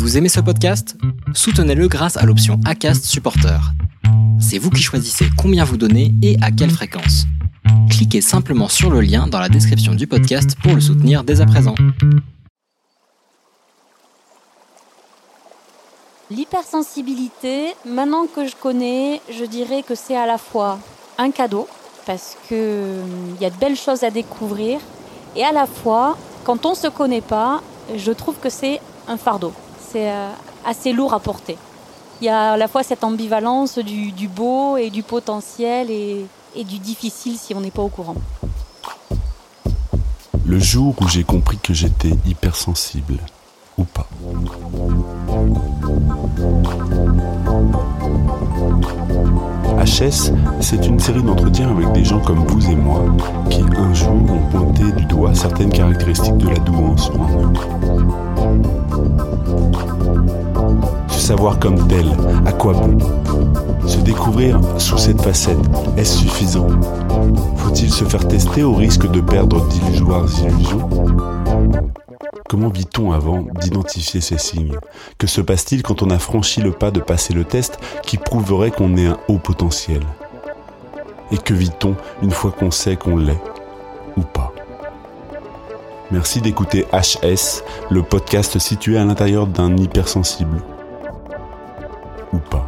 Vous aimez ce podcast? Soutenez-le grâce à l'option ACAST Supporter. C'est vous qui choisissez combien vous donnez et à quelle fréquence. Cliquez simplement sur le lien dans la description du podcast pour le soutenir dès à présent. L'hypersensibilité, maintenant que je connais, je dirais que c'est à la fois un cadeau, parce qu'il hum, y a de belles choses à découvrir, et à la fois, quand on ne se connaît pas, je trouve que c'est un fardeau. C'est euh, assez lourd à porter. Il y a à la fois cette ambivalence du, beau et du potentiel et, du difficile si on n'est pas au courant. Le jour où j'ai compris que j'étais hypersensible, ou pas. HS, c'est une série d'entretiens avec des gens comme vous et moi, qui un jour ont pointé du doigt certaines caractéristiques de la douance en. Savoir comme tel, à quoi bon Se découvrir sous cette facette, est-ce suffisant? Faut-il se faire tester au risque de perdre d'illusoires illusions? Comment vit-on avant d'identifier ces signes? Que se passe-t-il quand on a franchi le pas de passer le test qui prouverait qu'on est un haut potentiel? Et que vit-on une fois qu'on sait qu'on l'est ou pas? Merci d'écouter HS, le podcast situé à l'intérieur d'un hypersensible. Ou pas.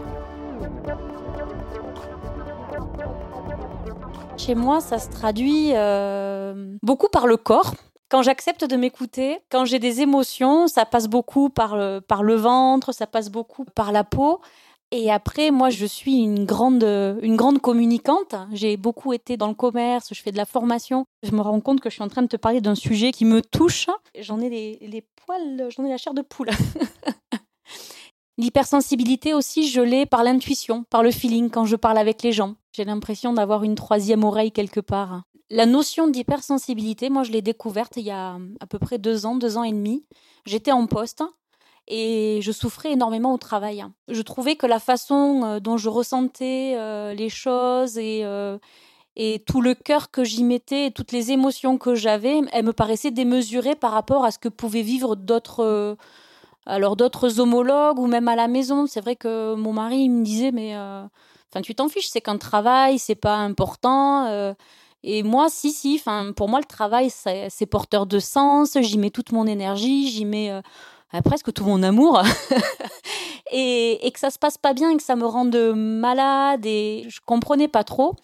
Chez moi, ça se traduit euh, beaucoup par le corps quand j'accepte de m'écouter, quand j'ai des émotions, ça passe beaucoup par le, ventre, ça passe beaucoup par la peau. Et après, moi, je suis une grande, communicante. J'ai beaucoup été dans le commerce, je fais de la formation. Je me rends compte que je suis en train de te parler d'un sujet qui me touche. J'en ai les poils, j'en ai la chair de poule. L'hypersensibilité aussi, je l'ai par l'intuition, par le feeling quand je parle avec les gens. J'ai l'impression d'avoir une troisième oreille quelque part. La notion d'hypersensibilité, moi, je l'ai découverte il y a à peu près deux ans, deux ans et demi. J'étais en poste et je souffrais énormément au travail. Je trouvais que la façon euh, dont je ressentais euh, les choses et, euh, et tout le cœur que j'y mettais, et toutes les émotions que j'avais, elles me paraissaient démesurées par rapport à ce que pouvaient vivre d'autres alors d'autres homologues ou même à la maison. C'est vrai que mon mari me disait mais enfin tu t'en fiches, c'est qu'un travail, c'est pas important. Et moi, si, si, enfin, pour moi, le travail, c'est porteur de sens, j'y mets toute mon énergie, j'y mets euh, euh, presque tout mon amour. et, que ça se passe pas bien et que ça me rende malade et je comprenais pas trop.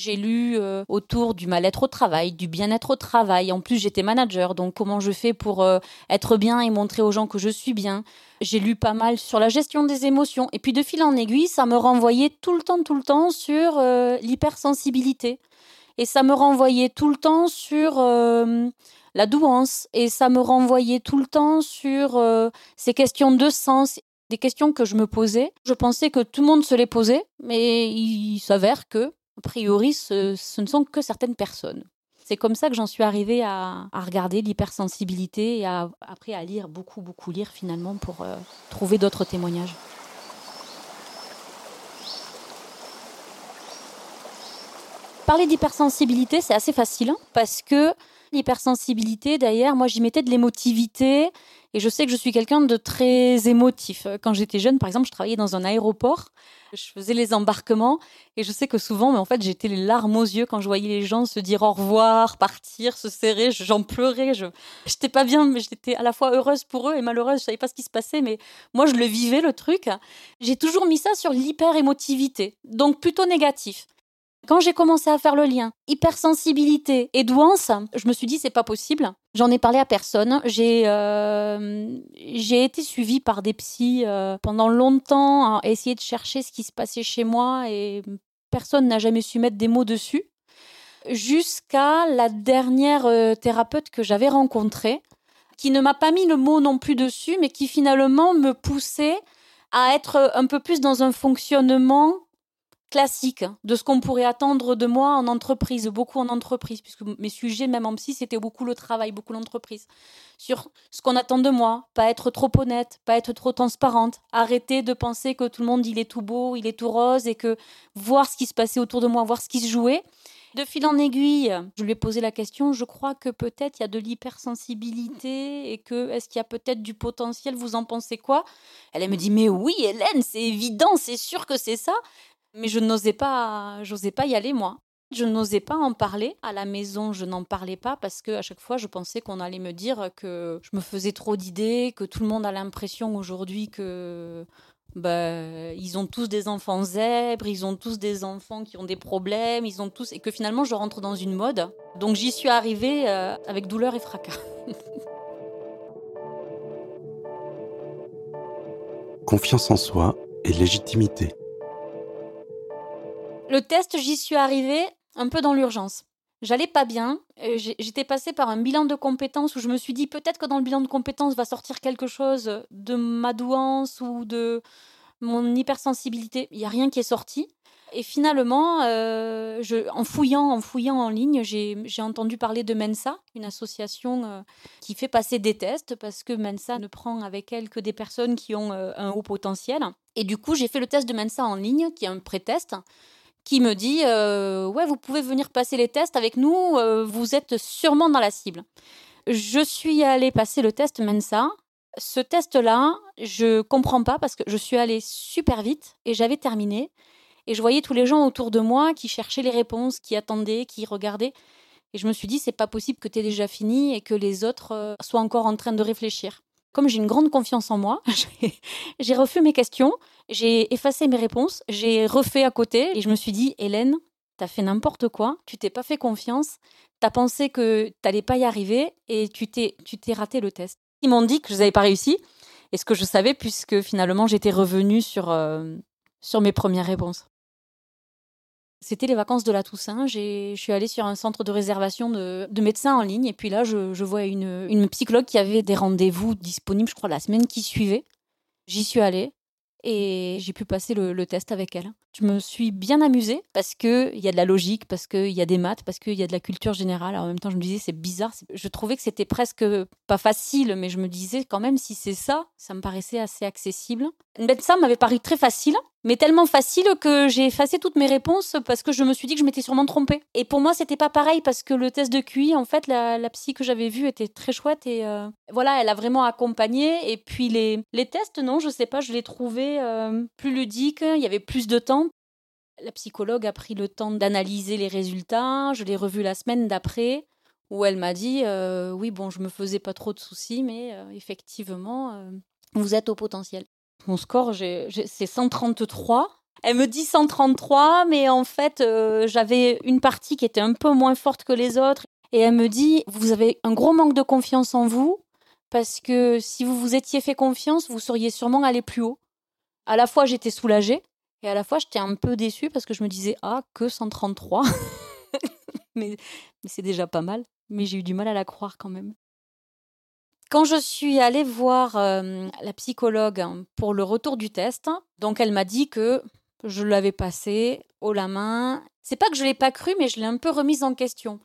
J'ai lu euh, autour du mal-être au travail, du bien-être au travail. En plus, j'étais manager, donc comment je fais pour être bien et montrer aux gens que je suis bien? J'ai lu pas mal sur la gestion des émotions. Et puis de fil en aiguille, ça me renvoyait tout le temps, tout le temps sur l'hypersensibilité. Et ça me renvoyait tout le temps sur euh, la douance. Et ça me renvoyait tout le temps sur euh, ces questions de sens, des questions que je me posais. Je pensais que tout le monde se les posait, mais il s'avère que, a priori, ce, ne sont que certaines personnes. C'est comme ça que j'en suis arrivée à, regarder l'hypersensibilité et après à lire, beaucoup, beaucoup lire finalement pour euh, trouver d'autres témoignages. parler d'hypersensibilité, c'est assez facile hein, parce que l'hypersensibilité, d'ailleurs, moi j'y mettais de l'émotivité et je sais que je suis quelqu'un de très émotif. Quand j'étais jeune, par exemple, je travaillais dans un aéroport, je faisais les embarquements et je sais que souvent, mais en fait, j'étais les larmes aux yeux quand je voyais les gens se dire au revoir, partir, se serrer, j'en pleurais, je n'étais pas bien, mais j'étais à la fois heureuse pour eux et malheureuse, je savais pas ce qui se passait, mais moi je le vivais le truc. J'ai toujours mis ça sur l'hyper émotivité, donc plutôt négatif. Quand j'ai commencé à faire le lien hypersensibilité et douance, je me suis dit c'est pas possible. J'en ai parlé à personne. J'ai euh, j'ai été suivie par des psys euh, pendant longtemps à essayer de chercher ce qui se passait chez moi et personne n'a jamais su mettre des mots dessus. Jusqu'à la dernière euh, thérapeute que j'avais rencontrée, qui ne m'a pas mis le mot non plus dessus, mais qui finalement me poussait à être un peu plus dans un fonctionnement classique de ce qu'on pourrait attendre de moi en entreprise, beaucoup en entreprise, puisque mes sujets, même en psy, c'était beaucoup le travail, beaucoup l'entreprise. Sur ce qu'on attend de moi, pas être trop honnête, pas être trop transparente, arrêter de penser que tout le monde, il est tout beau, il est tout rose, et que voir ce qui se passait autour de moi, voir ce qui se jouait. De fil en aiguille, je lui ai posé la question, je crois que peut-être il y a de l'hypersensibilité et que est-ce qu'il y a peut-être du potentiel, vous en pensez quoi? Elle me dit mais oui Hélène, c'est évident, c'est sûr que c'est ça. Mais je n'osais pas, j'osais pas y aller moi. Je n'osais pas en parler à la maison, je n'en parlais pas parce que à chaque fois je pensais qu'on allait me dire que je me faisais trop d'idées, que tout le monde a l'impression aujourd'hui que bah, ils ont tous des enfants zèbres, ils ont tous des enfants qui ont des problèmes, ils ont tous et que finalement je rentre dans une mode. Donc j'y suis arrivée euh, avec douleur et fracas. Confiance en soi et légitimité. Le test, j'y suis arrivée un peu dans l'urgence. J'allais pas bien. Euh, j'étais passée par un bilan de compétences où je me suis dit peut-être que dans le bilan de compétences va sortir quelque chose de ma douance ou de mon hypersensibilité. Il n'y a rien qui est sorti. Et finalement, euh, en fouillant, en fouillant en ligne, j'ai entendu parler de Mensa, une association euh, qui fait passer des tests parce que Mensa ne prend avec elle que des personnes qui ont un haut potentiel. Et du coup, j'ai fait le test de Mensa en ligne, qui est un pré-test qui me dit euh, Ouais, vous pouvez venir passer les tests avec nous, euh, vous êtes sûrement dans la cible. Je suis allée passer le test Mensa. Ce test-là, je comprends pas parce que je suis allée super vite et j'avais terminé. Et je voyais tous les gens autour de moi qui cherchaient les réponses, qui attendaient, qui regardaient. Et je me suis dit, c'est pas possible que tu aies déjà fini et que les autres euh, soient encore en train de réfléchir. Comme j'ai une grande confiance en moi, j'ai refait mes questions, j'ai effacé mes réponses, j'ai refait à côté et je me suis dit, Hélène, t'as fait n'importe quoi, tu t'es pas fait confiance, t'as pensé que t'allais pas y arriver et tu t'es, raté le test. Ils m'ont dit que je n'avais pas réussi et ce que je savais puisque finalement j'étais revenue sur, euh, sur mes premières réponses. C'était les vacances de la Toussaint. Je suis allée sur un centre de réservation de, médecins en ligne. Et puis là, je, vois une, psychologue qui avait des rendez-vous disponibles, je crois, la semaine qui suivait. J'y suis allée et j'ai pu passer le, test avec elle. Je me suis bien amusée parce qu'il y a de la logique, parce qu'il y a des maths, parce qu'il y a de la culture générale. en même temps, je me disais, c'est bizarre. Je trouvais que c'était presque pas facile, mais je me disais quand même, si c'est ça, ça me paraissait assez accessible. Ça m'avait paru très facile, mais tellement facile que j'ai effacé toutes mes réponses parce que je me suis dit que je m'étais sûrement trompée. Et pour moi, c'était pas pareil parce que le test de QI, en fait, la, psy que j'avais vue était très chouette et euh, voilà, elle a vraiment accompagné. Et puis les, les tests, non, je sais pas, je les trouvais euh, plus ludiques, il y avait plus de temps. La psychologue a pris le temps d'analyser les résultats. Je l'ai revue la semaine d'après où elle m'a dit euh, oui bon je me faisais pas trop de soucis mais effectivement vous êtes au potentiel. Mon score, c'est 133. Elle me dit 133, mais en fait, euh, j'avais une partie qui était un peu moins forte que les autres. Et elle me dit, vous avez un gros manque de confiance en vous, parce que si vous vous étiez fait confiance, vous seriez sûrement allé plus haut. À la fois, j'étais soulagée, et à la fois, j'étais un peu déçue, parce que je me disais, ah, que 133. mais c'est déjà pas mal. Mais j'ai eu du mal à la croire quand même. Quand je suis allée voir la psychologue pour le retour du test, donc elle m'a dit que je l'avais passé haut la main. C'est pas que je l'ai pas cru, mais je l'ai un peu remise en question.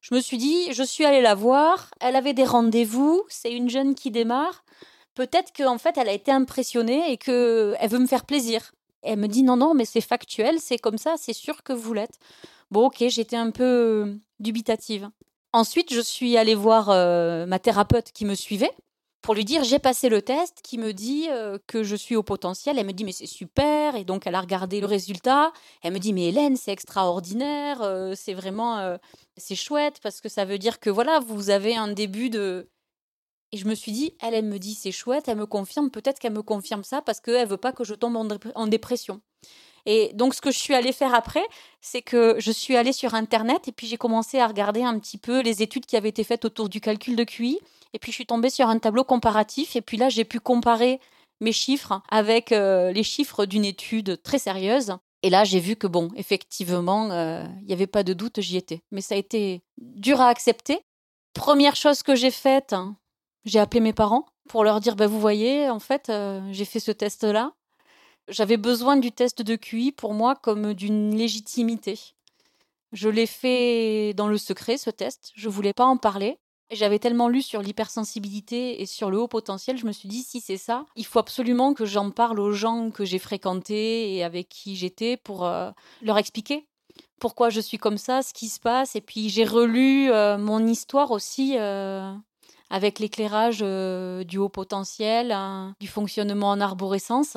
Je me suis dit, je suis allée la voir, elle avait des rendez-vous, c'est une jeune qui démarre. Peut-être qu'en fait, elle a été impressionnée et qu'elle veut me faire plaisir. elle me dit, non, non, mais c'est factuel, c'est comme ça, c'est sûr que vous l'êtes. Bon, ok, j'étais un peu dubitative. Ensuite, je suis allée voir euh, ma thérapeute qui me suivait pour lui dire j'ai passé le test, qui me dit euh, que je suis au potentiel. Elle me dit mais c'est super et donc elle a regardé le résultat. Elle me dit mais Hélène c'est extraordinaire, euh, c'est vraiment c'est chouette parce que ça veut dire que voilà vous avez un début de et je me suis dit elle elle me dit c'est chouette, elle me confirme peut-être qu'elle me confirme ça parce qu'elle veut pas que je tombe en dépression. Et donc, ce que je suis allée faire après, c'est que je suis allée sur Internet et puis j'ai commencé à regarder un petit peu les études qui avaient été faites autour du calcul de QI. Et puis, je suis tombée sur un tableau comparatif. Et puis là, j'ai pu comparer mes chiffres avec euh, les chiffres d'une étude très sérieuse. Et là, j'ai vu que, bon, effectivement, euh, il n'y avait pas de doute, j'y étais. Mais ça a été dur à accepter. Première chose que j'ai faite, j'ai appelé mes parents pour leur dire, bah, vous voyez, en fait, euh, j'ai fait ce test-là. J'avais besoin du test de QI pour moi comme d'une légitimité. Je l'ai fait dans le secret, ce test. Je voulais pas en parler. J'avais tellement lu sur l'hypersensibilité et sur le haut potentiel, je me suis dit, si c'est ça, il faut absolument que j'en parle aux gens que j'ai fréquentés et avec qui j'étais pour euh, leur expliquer, pourquoi je suis comme ça, ce qui se passe. Et puis j'ai relu euh, mon histoire aussi euh, avec l'éclairage du haut potentiel, hein, du fonctionnement en arborescence.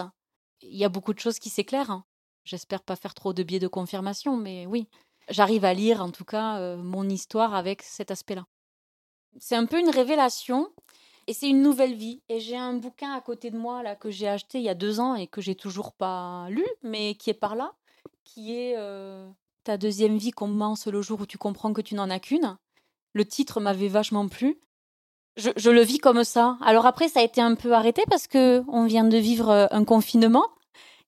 Il y a beaucoup de choses qui s'éclairent. J'espère pas faire trop de biais de confirmation, mais oui, j'arrive à lire en tout cas mon histoire avec cet aspect-là. C'est un peu une révélation et c'est une nouvelle vie. Et j'ai un bouquin à côté de moi là que j'ai acheté il y a deux ans et que j'ai toujours pas lu, mais qui est par là, qui est euh, Ta deuxième vie commence le jour où tu comprends que tu n'en as qu'une. Le titre m'avait vachement plu. Je, je, le vis comme ça. Alors après, ça a été un peu arrêté parce que on vient de vivre euh, un confinement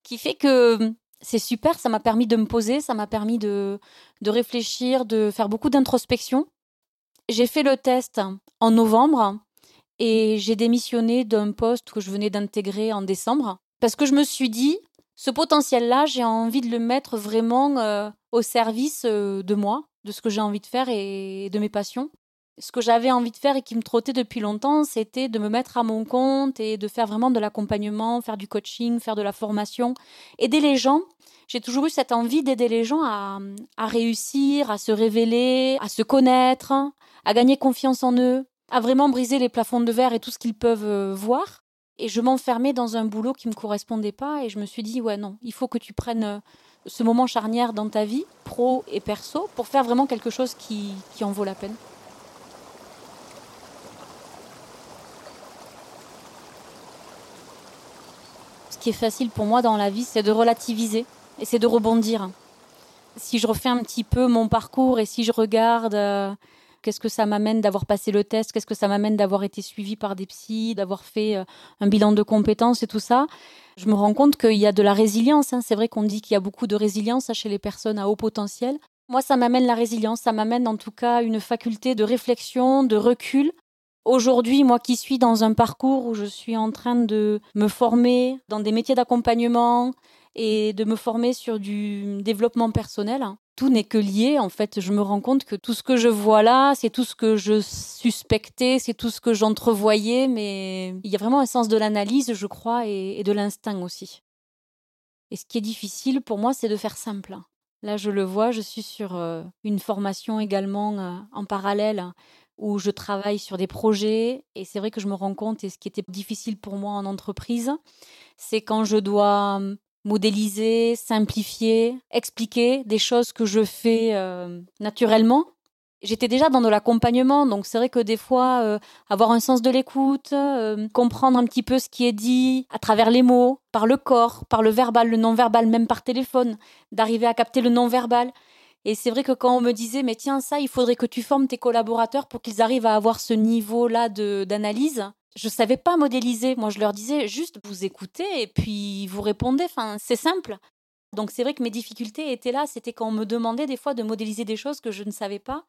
qui fait que c'est super. Ça m'a permis de me poser, ça m'a permis de, de réfléchir, de faire beaucoup d'introspection. J'ai fait le test en novembre et j'ai démissionné d'un poste que je venais d'intégrer en décembre parce que je me suis dit, ce potentiel-là, j'ai envie de le mettre vraiment euh, au service euh, de moi, de ce que j'ai envie de faire et de mes passions. Ce que j'avais envie de faire et qui me trottait depuis longtemps, c'était de me mettre à mon compte et de faire vraiment de l'accompagnement, faire du coaching, faire de la formation, aider les gens. J'ai toujours eu cette envie d'aider les gens à, réussir, à se révéler, à se connaître, à gagner confiance en eux, à vraiment briser les plafonds de verre et tout ce qu'ils peuvent euh, voir. Et je m'enfermais dans un boulot qui ne me correspondait pas et je me suis dit, ouais, non, il faut que tu prennes euh, ce moment charnière dans ta vie, pro et perso, pour faire vraiment quelque chose qui, qui en vaut la peine. Ce qui est facile pour moi dans la vie, c'est de relativiser et c'est de rebondir. Si je refais un petit peu mon parcours et si je regarde... Euh, Qu'est-ce que ça m'amène d'avoir passé le test Qu'est-ce que ça m'amène d'avoir été suivi par des psys, d'avoir fait euh, un bilan de compétences et tout ça Je me rends compte qu'il y a de la résilience. Hein. C'est vrai qu'on dit qu'il y a beaucoup de résilience chez les personnes à haut potentiel. Moi, ça m'amène la résilience, ça m'amène en tout cas une faculté de réflexion, de recul. Aujourd'hui, moi qui suis dans un parcours où je suis en train de me former dans des métiers d'accompagnement et de me former sur du développement personnel, tout n'est que lié. En fait, je me rends compte que tout ce que je vois là, c'est tout ce que je suspectais, c'est tout ce que j'entrevoyais, mais il y a vraiment un sens de l'analyse, je crois, et, de l'instinct aussi. Et ce qui est difficile pour moi, c'est de faire simple. Là, je le vois, je suis sur euh, une formation également euh, en parallèle où je travaille sur des projets et c'est vrai que je me rends compte et ce qui était difficile pour moi en entreprise, c'est quand je dois modéliser, simplifier, expliquer des choses que je fais euh, naturellement. J'étais déjà dans de l'accompagnement, donc c'est vrai que des fois, euh, avoir un sens de l'écoute, euh, comprendre un petit peu ce qui est dit à travers les mots, par le corps, par le verbal, le non-verbal, même par téléphone, d'arriver à capter le non-verbal. Et c'est vrai que quand on me disait, mais tiens, ça, il faudrait que tu formes tes collaborateurs pour qu'ils arrivent à avoir ce niveau-là d'analyse, je savais pas modéliser. Moi, je leur disais juste vous écoutez et puis vous répondez. Enfin, c'est simple. Donc c'est vrai que mes difficultés étaient là. C'était quand on me demandait des fois de modéliser des choses que je ne savais pas.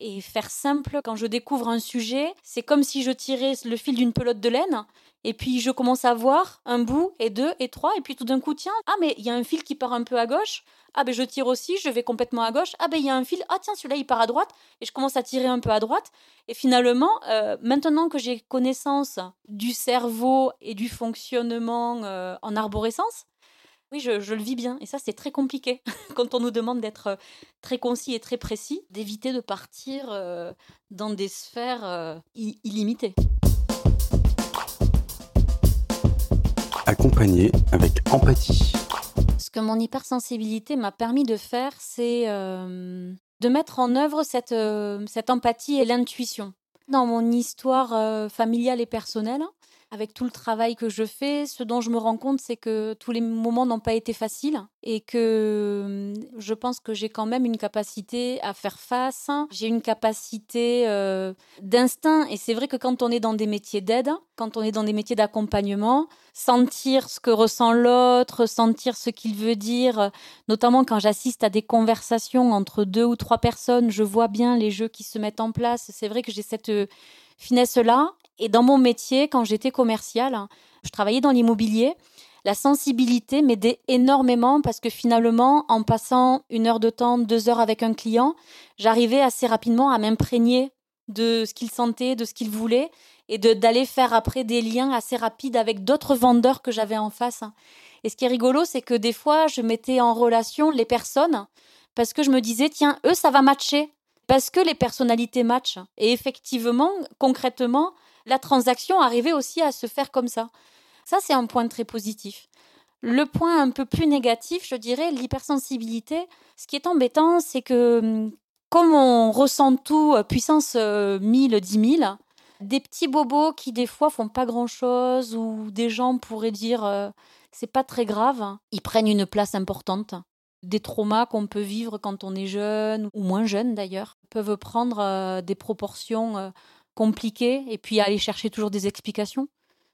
Et faire simple, quand je découvre un sujet, c'est comme si je tirais le fil d'une pelote de laine et puis je commence à voir un bout et deux et trois et puis tout d'un coup, tiens, ah mais il y a un fil qui part un peu à gauche. Ah ben je tire aussi, je vais complètement à gauche. Ah ben il y a un fil, ah tiens celui-là il part à droite et je commence à tirer un peu à droite. Et finalement, euh, maintenant que j'ai connaissance du cerveau et du fonctionnement euh, en arborescence, oui, je, le vis bien. Et ça, c'est très compliqué quand on nous demande d'être euh, très concis et très précis, d'éviter de partir dans des sphères illimitées. Accompagner avec empathie. Ce que mon hypersensibilité m'a permis de faire, c'est euh, de mettre en œuvre cette, euh, cette empathie et l'intuition. Dans mon histoire euh, familiale et personnelle, avec tout le travail que je fais, ce dont je me rends compte, c'est que tous les moments n'ont pas été faciles et que hum, je pense que j'ai quand même une capacité à faire face. J'ai une capacité euh, d'instinct et c'est vrai que quand on est dans des métiers d'aide, quand on est dans des métiers d'accompagnement, sentir ce que ressent l'autre, sentir ce qu'il veut dire, notamment quand j'assiste à des conversations entre deux ou trois personnes, je vois bien les jeux qui se mettent en place. C'est vrai que j'ai cette euh, finesse-là et dans mon métier, quand j'étais commerciale, hein, je travaillais dans l'immobilier. La sensibilité m'aidait énormément parce que finalement, en passant une heure de temps, deux heures avec un client, j'arrivais assez rapidement à m'imprégner de ce qu'il sentait, de ce qu'il voulait, et d'aller faire après des liens assez rapides avec d'autres vendeurs que j'avais en face. Et ce qui est rigolo, c'est que des fois, je mettais en relation les personnes parce que je me disais, tiens, eux, ça va matcher, parce que les personnalités matchent. Et effectivement, concrètement, la transaction arrivait aussi à se faire comme ça. Ça, c'est un point très positif. Le point un peu plus négatif, je dirais, l'hypersensibilité. Ce qui est embêtant, c'est que hum, comme on ressent tout euh, puissance 1000, euh, 10 000, des petits bobos qui des fois font pas grand chose ou des gens pourraient dire euh, c'est pas très grave, ils prennent une place importante. Des traumas qu'on peut vivre quand on est jeune ou moins jeune d'ailleurs peuvent prendre des proportions compliquées et puis aller chercher toujours des explications.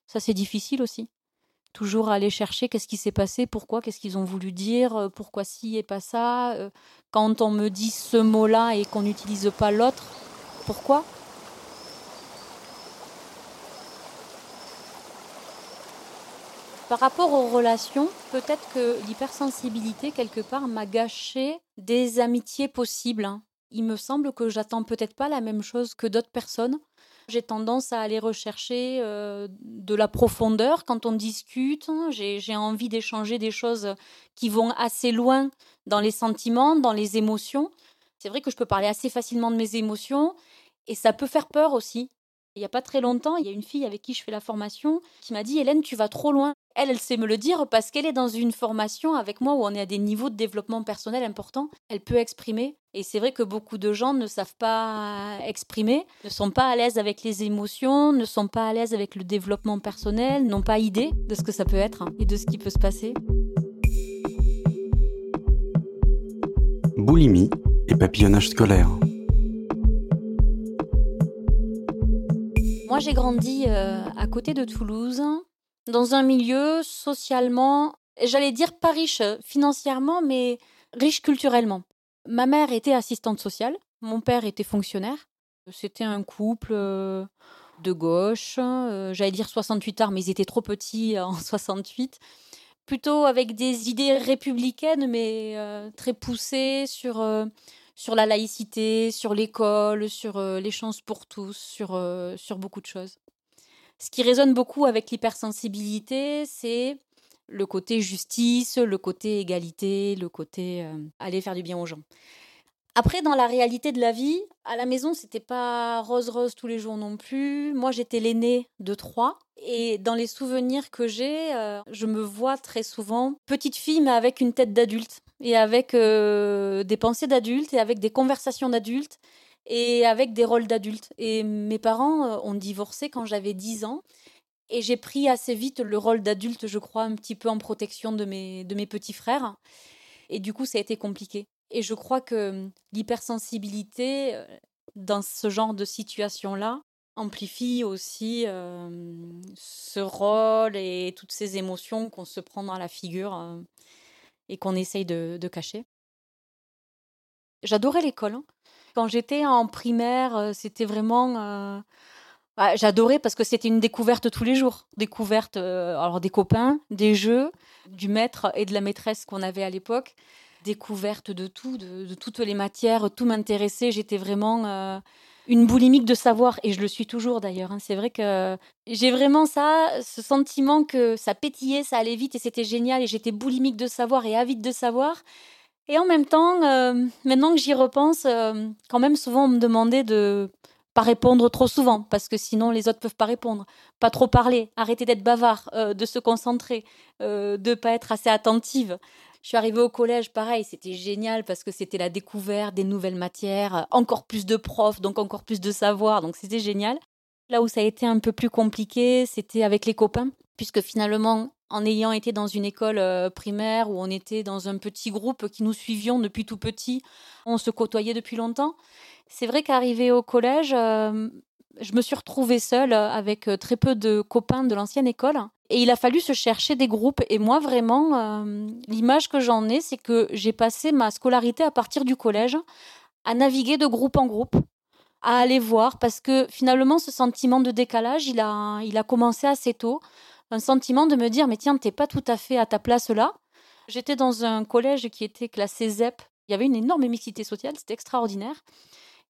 Ça c'est difficile aussi toujours aller chercher qu'est-ce qui s'est passé, pourquoi, qu'est-ce qu'ils ont voulu dire, euh, pourquoi ci et pas ça. Euh, quand on me dit ce mot-là et qu'on n'utilise pas l'autre, pourquoi? Par rapport aux relations, peut-être que l'hypersensibilité, quelque part, m'a gâché des amitiés possibles. Hein. Il me semble que j'attends peut-être pas la même chose que d'autres personnes. J'ai tendance à aller rechercher euh, de la profondeur quand on discute. J'ai envie d'échanger des choses qui vont assez loin dans les sentiments, dans les émotions. C'est vrai que je peux parler assez facilement de mes émotions et ça peut faire peur aussi. Il n'y a pas très longtemps, il y a une fille avec qui je fais la formation qui m'a dit Hélène, tu vas trop loin. Elle, elle sait me le dire parce qu'elle est dans une formation avec moi où on est à des niveaux de développement personnel importants. Elle peut exprimer. Et c'est vrai que beaucoup de gens ne savent pas exprimer, ne sont pas à l'aise avec les émotions, ne sont pas à l'aise avec le développement personnel, n'ont pas idée de ce que ça peut être et de ce qui peut se passer. Boulimie et papillonnage scolaire. Moi, j'ai grandi euh, à côté de Toulouse, dans un milieu socialement, j'allais dire pas riche financièrement, mais riche culturellement. Ma mère était assistante sociale, mon père était fonctionnaire. C'était un couple euh, de gauche, euh, j'allais dire 68 ans, mais ils étaient trop petits en 68. Plutôt avec des idées républicaines, mais très poussées sur sur la laïcité, sur l'école, sur euh, les chances pour tous, sur, euh, sur beaucoup de choses. Ce qui résonne beaucoup avec l'hypersensibilité, c'est le côté justice, le côté égalité, le côté euh, aller faire du bien aux gens. Après, dans la réalité de la vie, à la maison, c'était pas rose-rose tous les jours non plus. Moi, j'étais l'aînée de trois. Et dans les souvenirs que j'ai, je me vois très souvent petite fille, mais avec une tête d'adulte et avec euh, des pensées d'adultes et avec des conversations d'adultes et avec des rôles d'adultes. Et mes parents euh, ont divorcé quand j'avais 10 ans et j'ai pris assez vite le rôle d'adulte, je crois, un petit peu en protection de mes, de mes petits frères. Et du coup, ça a été compliqué. Et je crois que l'hypersensibilité, euh, dans ce genre de situation-là, amplifie aussi ce rôle et toutes ces émotions qu'on se prend dans la figure et qu'on essaye de, cacher. J'adorais l'école. Hein. Quand j'étais en primaire, euh, c'était vraiment... Euh, bah, j'adorais parce que c'était une découverte tous les jours. Découverte euh, alors des copains, des jeux, du maître et de la maîtresse qu'on avait à l'époque. Découverte de tout, de, toutes les matières. Tout m'intéressait. J'étais vraiment une boulimique de savoir, et je le suis toujours d'ailleurs. Hein. C'est vrai que j'ai vraiment ça, ce sentiment que ça pétillait, ça allait vite et c'était génial, et j'étais boulimique de savoir et avide de savoir. Et en même temps, euh, maintenant que j'y repense, euh, quand même souvent on me demandait de pas répondre trop souvent, parce que sinon les autres peuvent pas répondre, pas trop parler, arrêter d'être bavard, euh, de se concentrer, de pas être assez attentive. Je suis arrivée au collège, pareil, c'était génial parce que c'était la découverte des nouvelles matières, encore plus de profs, donc encore plus de savoir, donc c'était génial. Là où ça a été un peu plus compliqué, c'était avec les copains, puisque finalement, en ayant été dans une école euh, primaire où on était dans un petit groupe qui nous suivions depuis tout petit, on se côtoyait depuis longtemps. C'est vrai qu'arrivé au collège, euh, je me suis retrouvée seule avec euh, très peu de copains de l'ancienne école. Et il a fallu se chercher des groupes. Et moi, vraiment, l'image que j'en ai, c'est que j'ai passé ma scolarité à partir du collège à naviguer de groupe en groupe, à aller voir, parce que finalement, ce sentiment de décalage, il a, il a commencé assez tôt. Un sentiment de me dire, mais tiens, t'es pas tout à fait à ta place là. J'étais dans un collège qui était classé ZEP. Il y avait une énorme mixité sociale, c'était extraordinaire.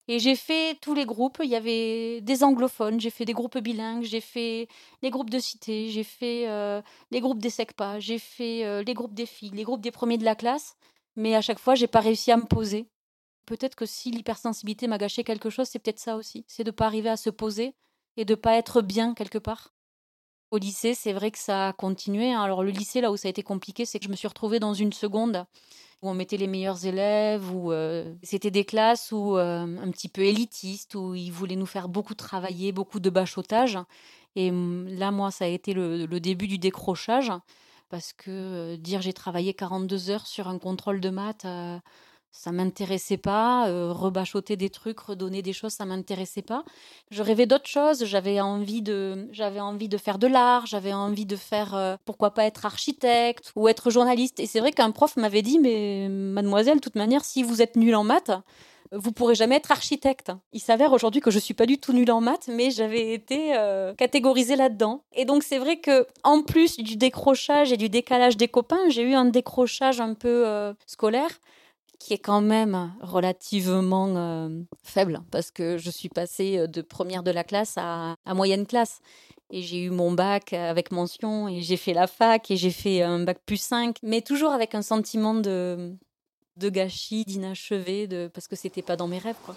Et j'ai fait tous les groupes. Il y avait des anglophones, j'ai fait des groupes bilingues, j'ai fait les groupes de cité, j'ai fait euh, les groupes des SECPA, j'ai fait euh, les groupes des filles, les groupes des premiers de la classe. mais à chaque fois, j'ai pas réussi à me poser. Peut-être que si l'hypersensibilité m'a gâché quelque chose, c'est peut-être ça aussi. C'est de pas arriver à se poser et de pas être bien quelque part. Au lycée, c'est vrai que ça a continué. Hein. Alors le lycée, là où ça a été compliqué, c'est que je me suis retrouvée dans une seconde où on mettait les meilleurs élèves, où euh, c'était des classes où, euh, un petit peu élitistes, où ils voulaient nous faire beaucoup travailler, beaucoup de bachotage. Et mm, là, moi, ça a été le, début du décrochage, parce que euh, dire j'ai travaillé 42 heures sur un contrôle de maths, ça m'intéressait pas. Euh, rebachoter des trucs, redonner des choses, ça m'intéressait pas. Je rêvais d'autres choses. J'avais envie de, j'avais envie de faire de l'art. J'avais envie de faire, euh, pourquoi pas être architecte ou être journaliste. Et c'est vrai qu'un prof m'avait dit, mais mademoiselle, de toute manière, si vous êtes nulle en maths, vous pourrez jamais être architecte. Il s'avère aujourd'hui que je suis pas du tout nulle en maths, mais j'avais été euh, catégorisée là-dedans. Et donc c'est vrai que en plus du décrochage et du décalage des copains, j'ai eu un décrochage un peu scolaire qui est quand même relativement euh, faible parce que je suis passée euh, de première de la classe à, moyenne classe. Et j'ai eu mon bac avec mention et j'ai fait la fac et j'ai fait un bac plus 5, mais toujours avec un sentiment de, de gâchis, d'inachevé, de, parce que c'était pas dans mes rêves. quoi.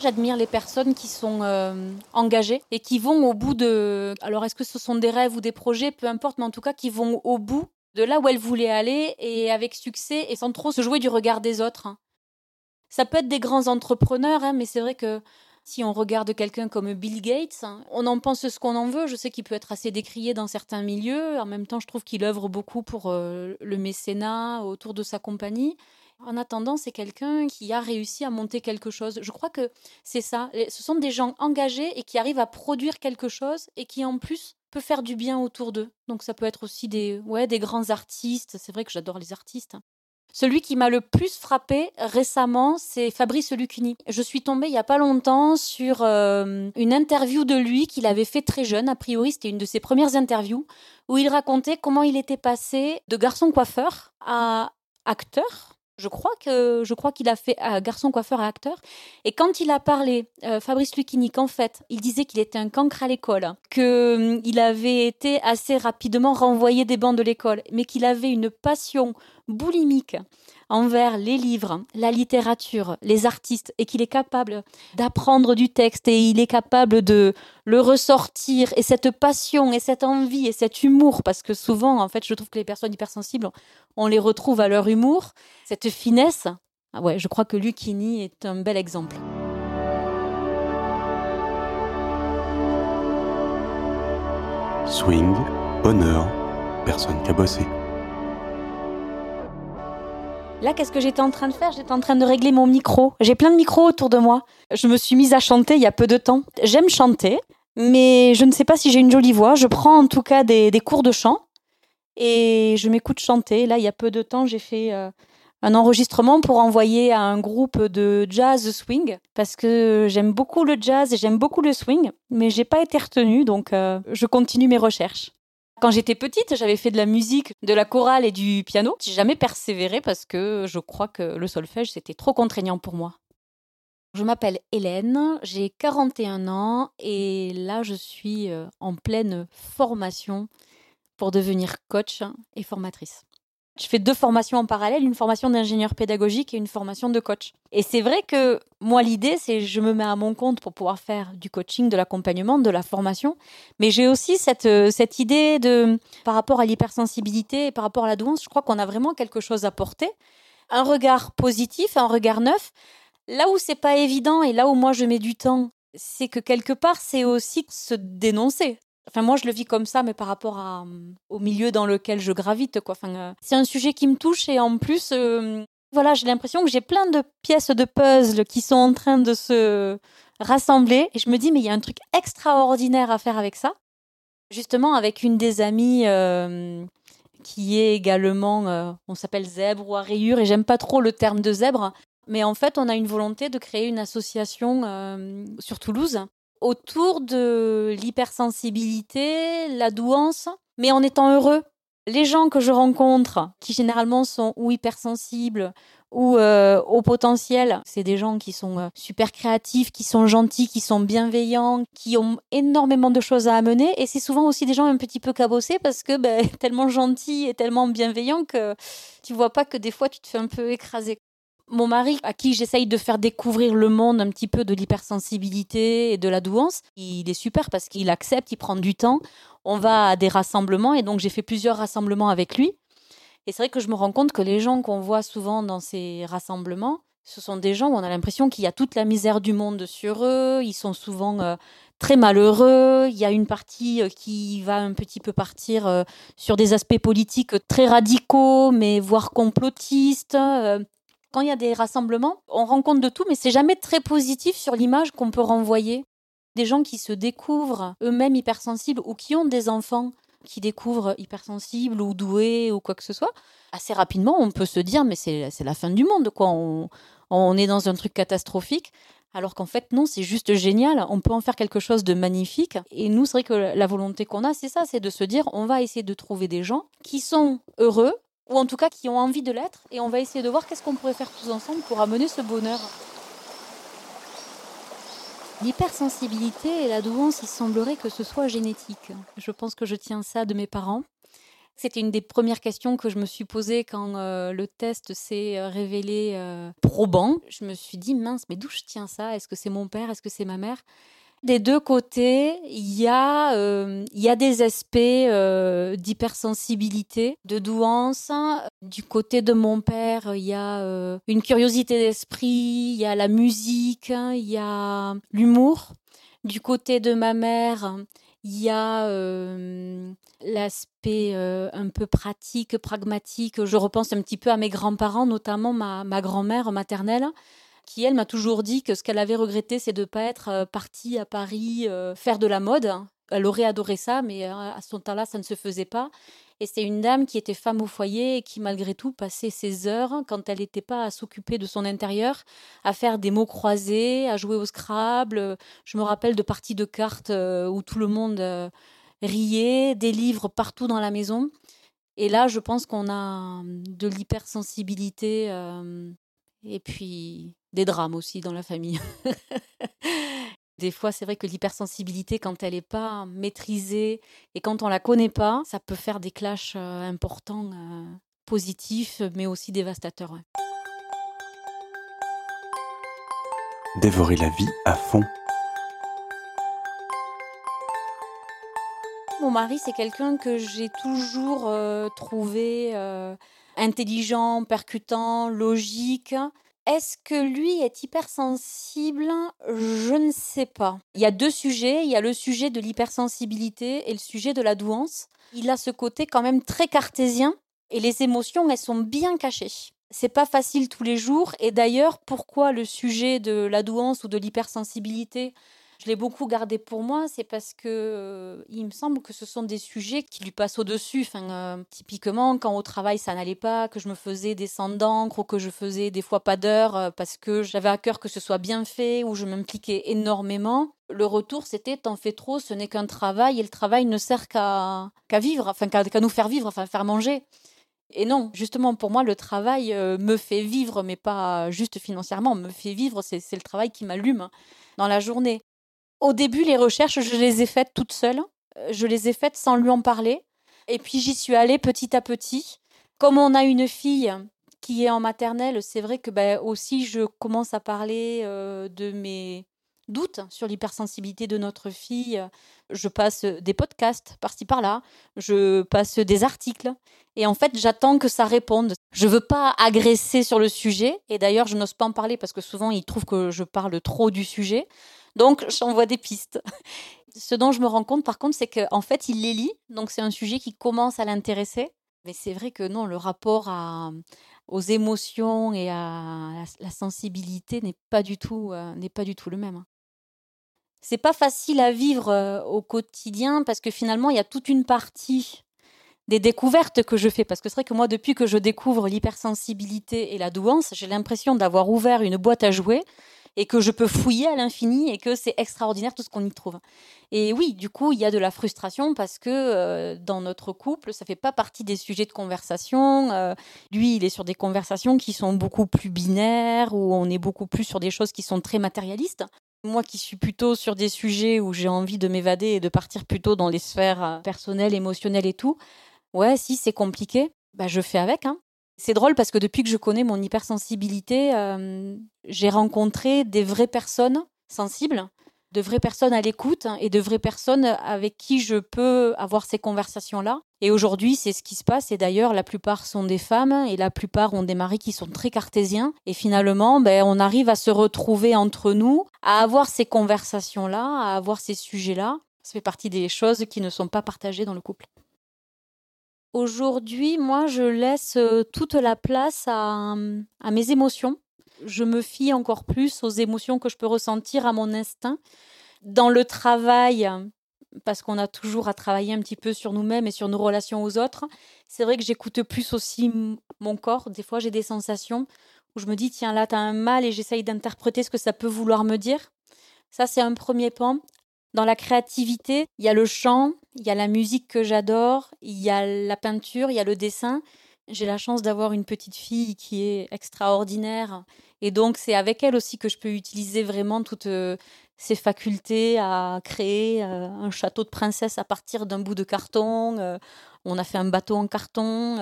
J'admire les personnes qui sont euh, engagées et qui vont au bout de... Alors est-ce que ce sont des rêves ou des projets, peu importe, mais en tout cas qui vont au bout de là où elles voulaient aller et avec succès et sans trop se jouer du regard des autres. Hein. Ça peut être des grands entrepreneurs, hein, mais c'est vrai que si on regarde quelqu'un comme Bill Gates, hein, on en pense ce qu'on en veut. Je sais qu'il peut être assez décrié dans certains milieux. En même temps, je trouve qu'il œuvre beaucoup pour euh, le mécénat autour de sa compagnie. En attendant, c'est quelqu'un qui a réussi à monter quelque chose. Je crois que c'est ça. Ce sont des gens engagés et qui arrivent à produire quelque chose et qui en plus peut faire du bien autour d'eux. Donc ça peut être aussi des, ouais, des grands artistes. C'est vrai que j'adore les artistes. Celui qui m'a le plus frappé récemment, c'est Fabrice Lucchini. Je suis tombée il y a pas longtemps sur euh, une interview de lui qu'il avait fait très jeune. A priori, c'était une de ses premières interviews où il racontait comment il était passé de garçon coiffeur à acteur je crois que je crois qu'il a fait euh, garçon coiffeur et acteur. Et quand il a parlé, euh, Fabrice Lucchini, qu'en fait, il disait qu'il était un cancre à l'école, qu'il hum, avait été assez rapidement renvoyé des bancs de l'école, mais qu'il avait une passion boulimique envers les livres, la littérature, les artistes, et qu'il est capable d'apprendre du texte et il est capable de le ressortir, et cette passion et cette envie et cet humour, parce que souvent, en fait, je trouve que les personnes hypersensibles, on les retrouve à leur humour, cette finesse, ah ouais, je crois que Lucchini est un bel exemple. Swing, honneur, personne bossé. Là, qu'est-ce que j'étais en train de faire? J'étais en train de régler mon micro. J'ai plein de micros autour de moi. Je me suis mise à chanter il y a peu de temps. J'aime chanter, mais je ne sais pas si j'ai une jolie voix. Je prends en tout cas des, cours de chant et je m'écoute chanter. Là, il y a peu de temps, j'ai fait euh, un enregistrement pour envoyer à un groupe de jazz swing parce que j'aime beaucoup le jazz et j'aime beaucoup le swing, mais j'ai pas été retenue, donc euh, je continue mes recherches. Quand j'étais petite, j'avais fait de la musique, de la chorale et du piano. J'ai jamais persévéré parce que je crois que le solfège, c'était trop contraignant pour moi. Je m'appelle Hélène, j'ai 41 ans et là, je suis euh, en pleine formation pour devenir coach et formatrice. Je fais deux formations en parallèle, une formation d'ingénieur pédagogique et une formation de coach. Et c'est vrai que moi, l'idée, c'est je me mets à mon compte pour pouvoir faire du coaching, de l'accompagnement, de la formation. Mais j'ai aussi cette, euh, cette idée de, par rapport à l'hypersensibilité et par rapport à la douance, je crois qu'on a vraiment quelque chose à porter. Un regard positif, un regard neuf. Là où c'est pas évident et là où moi je mets du temps, c'est que quelque part, c'est aussi se dénoncer. Enfin, moi, je le vis comme ça, mais par rapport à, au milieu dans lequel je gravite, quoi. Enfin, euh, c'est un sujet qui me touche et en plus, euh, voilà, j'ai l'impression que j'ai plein de pièces de puzzle qui sont en train de se rassembler et je me dis, mais il y a un truc extraordinaire à faire avec ça. Justement, avec une des amies euh, qui est également, on s'appelle zèbre ou à et j'aime pas trop le terme de zèbre, mais en fait, on a une volonté de créer une association sur Toulouse autour de l'hypersensibilité, la douance, mais en étant heureux. Les gens que je rencontre, qui généralement sont ou hypersensibles ou euh, au potentiel. C'est des gens qui sont euh, super créatifs, qui sont gentils, qui sont bienveillants, qui ont énormément de choses à amener. Et c'est souvent aussi des gens un petit peu cabossés parce que ben, tellement gentils et tellement bienveillants que tu vois pas que des fois tu te fais un peu écraser. Mon mari, à qui j'essaye de faire découvrir le monde un petit peu de l'hypersensibilité et de la douance, il est super parce qu'il accepte, il prend du temps. On va à des rassemblements et donc j'ai fait plusieurs rassemblements avec lui. Et c'est vrai que je me rends compte que les gens qu'on voit souvent dans ces rassemblements, ce sont des gens où on a l'impression qu'il y a toute la misère du monde sur eux, ils sont souvent euh, très malheureux, il y a une partie euh, qui va un petit peu partir euh, sur des aspects politiques très radicaux, mais voire complotistes. Quand il y a des rassemblements, on rencontre de tout, mais c'est jamais très positif sur l'image qu'on peut renvoyer. Des gens qui se découvrent eux-mêmes hypersensibles ou qui ont des enfants qui découvrent hypersensibles ou doués ou quoi que ce soit, assez rapidement, on peut se dire, mais c'est la fin du monde, quoi. On, on est dans un truc catastrophique. Alors qu'en fait, non, c'est juste génial. On peut en faire quelque chose de magnifique. Et nous, c'est vrai que la volonté qu'on a, c'est ça, c'est de se dire, on va essayer de trouver des gens qui sont heureux, ou en tout cas qui ont envie de l'être, et on va essayer de voir qu'est-ce qu'on pourrait faire tous ensemble pour amener ce bonheur. L'hypersensibilité et la douance, il semblerait que ce soit génétique. Je pense que je tiens ça de mes parents. C'était une des premières questions que je me suis posée quand euh, le test s'est euh, révélé euh, probant. Je me suis dit, mince, mais d'où je tiens ça? Est-ce que c'est mon père? Est-ce que c'est ma mère? Des deux côtés, il y, a, euh, y a des aspects euh, d'hypersensibilité, de douance. Du côté de mon père, il y a euh, une curiosité d'esprit, il y a la musique, il y a l'humour. Du côté de ma mère, il y a l'aspect un peu pratique, pragmatique. Je repense un petit peu à mes grands-parents, notamment ma, ma grand-mère maternelle qui, elle, m'a toujours dit que ce qu'elle avait regretté, c'est de ne pas être euh, partie à Paris euh, faire de la mode. Elle aurait adoré ça, mais euh, à son temps-là, ça ne se faisait pas. Et c'est une dame qui était femme au foyer et qui, malgré tout, passait ses heures, quand elle n'était pas à s'occuper de son intérieur, à faire des mots croisés, à jouer au Scrabble. Je me rappelle de parties de cartes où tout le monde riait, des livres partout dans la maison. Et là, je pense qu'on a de l'hypersensibilité et puis des drames aussi dans la famille. des fois, c'est vrai que l'hypersensibilité, quand elle n'est pas maîtrisée et quand on la connaît pas, ça peut faire des clashs euh, importants, euh, positifs, mais aussi dévastateurs. Dévorer la vie à fond. Mon mari, c'est quelqu'un que j'ai toujours euh, trouvé intelligent, percutant, logique. Est-ce que lui est hypersensible? Je ne sais pas. Il y a deux sujets. Il y a le sujet de l'hypersensibilité et le sujet de la douance. Il a ce côté quand même très cartésien et les émotions, elles sont bien cachées. C'est pas facile tous les jours. Et d'ailleurs, pourquoi le sujet de la douance ou de l'hypersensibilité je l'ai beaucoup gardé pour moi, c'est parce que euh, il me semble que ce sont des sujets qui lui passent au-dessus. Euh, typiquement, quand au travail ça n'allait pas, que je me faisais des descendre d'encre ou que je faisais des fois pas d'heure euh, parce que j'avais à cœur que ce soit bien fait ou je m'impliquais énormément. Le retour, c'était t'en fais trop, ce n'est qu'un travail et le travail ne sert qu'à vivre, enfin qu'à nous faire vivre, enfin faire manger. Et non, justement, pour moi, le travail me fait vivre, mais pas juste financièrement, me fait vivre, c'est le travail qui m'allume dans la journée. Au début, les recherches, je les ai faites toutes seules. Euh, je les ai faites sans lui en parler. Et puis j'y suis allée petit à petit. Comme on a une fille qui est en maternelle, c'est vrai que ben, aussi je commence à parler euh, de mes doutes sur l'hypersensibilité de notre fille. Je passe des podcasts par-ci par-là, je passe des articles. Et en fait, j'attends que ça réponde. Je veux pas agresser sur le sujet. Et d'ailleurs, je n'ose pas en parler parce que souvent, ils trouvent que je parle trop du sujet. Donc, j'envoie des pistes. Ce dont je me rends compte, par contre, c'est qu'en fait, il les lit. Donc, c'est un sujet qui commence à l'intéresser. Mais c'est vrai que non, le rapport aux émotions et à la, sensibilité n'est pas du tout euh, n'est pas du tout le même. Hein. C'est pas facile à vivre euh, au quotidien parce que finalement il y a toute une partie des découvertes que je fais parce que c'est vrai que moi depuis que je découvre l'hypersensibilité et la douance, j'ai l'impression d'avoir ouvert une boîte à jouets et que je peux fouiller à l'infini et que c'est extraordinaire tout ce qu'on y trouve. Et oui, du coup, il y a de la frustration parce que euh, dans notre couple, ça fait pas partie des sujets de conversation. Euh, lui, il est sur des conversations qui sont beaucoup plus binaires, où on est beaucoup plus sur des choses qui sont très matérialistes. Moi qui suis plutôt sur des sujets où j'ai envie de m'évader et de partir plutôt dans les sphères euh, personnelles, émotionnelles et tout, ouais, si c'est compliqué, bah, je fais avec. Hein. C'est drôle parce que depuis que je connais mon hypersensibilité, euh, j'ai rencontré des vraies personnes sensibles, de vraies personnes à l'écoute et de vraies personnes avec qui je peux avoir ces conversations-là. Et aujourd'hui, c'est ce qui se passe. Et d'ailleurs, la plupart sont des femmes et la plupart ont des maris qui sont très cartésiens. Et finalement, ben, on arrive à se retrouver entre nous, à avoir ces conversations-là, à avoir ces sujets-là. Ça fait partie des choses qui ne sont pas partagées dans le couple. Aujourd'hui, moi, je laisse toute la place à, à, mes émotions. Je me fie encore plus aux émotions que je peux ressentir, à mon instinct. Dans le travail, parce qu'on a toujours à travailler un petit peu sur nous-mêmes et sur nos relations aux autres, c'est vrai que j'écoute plus aussi mon corps. Des fois, j'ai des sensations où je me dis, tiens, là, tu as un mal et j'essaye d'interpréter ce que ça peut vouloir me dire. Ça, c'est un premier pan. Dans la créativité, il y a le chant, il y a la musique que j'adore, il y a la peinture, il y a le dessin. J'ai la chance d'avoir une petite fille qui est extraordinaire. Et donc, c'est avec elle aussi que je peux utiliser vraiment toutes euh, ses facultés à créer euh, un château de princesse à partir d'un bout de carton. Euh, on a fait un bateau en carton.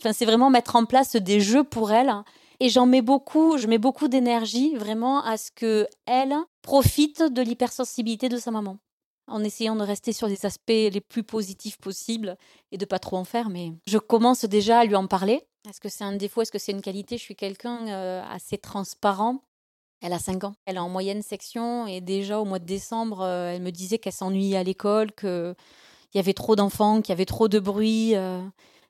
Enfin, c'est vraiment mettre en place des jeux pour elle. Et j'en mets beaucoup, je mets beaucoup d'énergie vraiment à ce que elle profite de l'hypersensibilité de sa maman en essayant de rester sur des aspects les plus positifs possibles et de pas trop en faire. Mais je commence déjà à lui en parler. Est-ce que c'est un défaut? Est-ce que c'est une qualité? Je suis quelqu'un euh, assez transparent. Elle a 5 ans. Elle est en moyenne section et déjà au mois de décembre, euh, elle me disait qu'elle s'ennuyait à l'école, qu'il y avait trop d'enfants, qu'il y avait trop de bruit. Euh,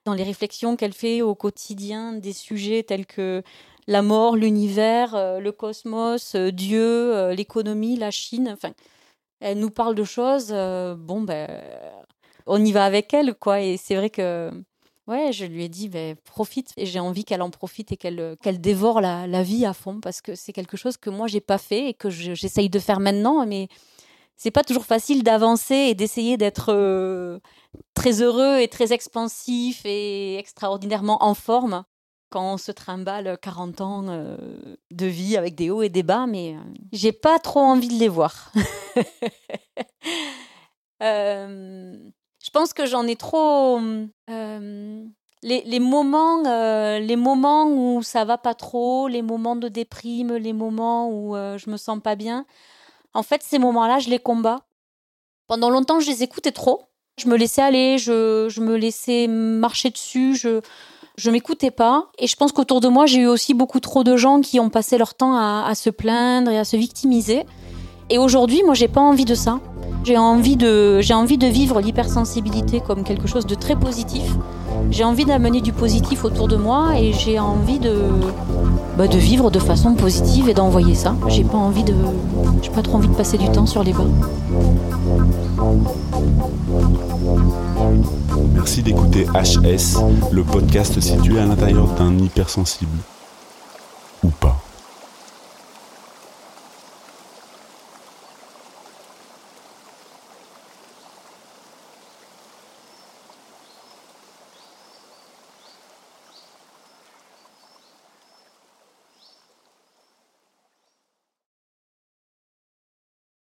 dans les réflexions qu'elle fait au quotidien des sujets tels que la mort, l'univers, le cosmos, Dieu, l'économie, la Chine. Enfin, elle nous parle de choses, euh, bon, ben, on y va avec elle, quoi. Et c'est vrai que, ouais, je lui ai dit, ben, profite. Et j'ai envie qu'elle en profite et qu'elle qu'elle dévore la, la, vie à fond, parce que c'est quelque chose que moi, j'ai pas fait et que j'essaye de faire maintenant, mais c'est pas toujours facile d'avancer et d'essayer d'être euh, très heureux et très expansif et extraordinairement en forme quand on se trimballe 40 ans euh, de vie avec des hauts et des bas, mais euh, j'ai pas trop envie de les voir. Je pense que j'en ai trop. Les, les, moments, les moments où ça va pas trop, les moments de déprime, les moments où je me sens pas bien, en fait, ces moments-là, je les combats. Pendant longtemps, je les écoutais trop. Je me laissais aller, je, je me laissais marcher dessus, je, je m'écoutais pas. Et je pense qu'autour de moi, j'ai eu aussi beaucoup trop de gens qui ont passé leur temps à, se plaindre et à se victimiser. Et aujourd'hui, moi, j'ai pas envie de ça. J'ai envie de, j'ai envie de vivre l'hypersensibilité comme quelque chose de très positif. J'ai envie d'amener du positif autour de moi et j'ai envie de, bah, de vivre de façon positive et d'envoyer ça. J'ai pas envie de, j'ai pas trop envie de passer du temps sur les bancs. Merci d'écouter HS, le podcast situé à l'intérieur d'un hypersensible. Ou pas.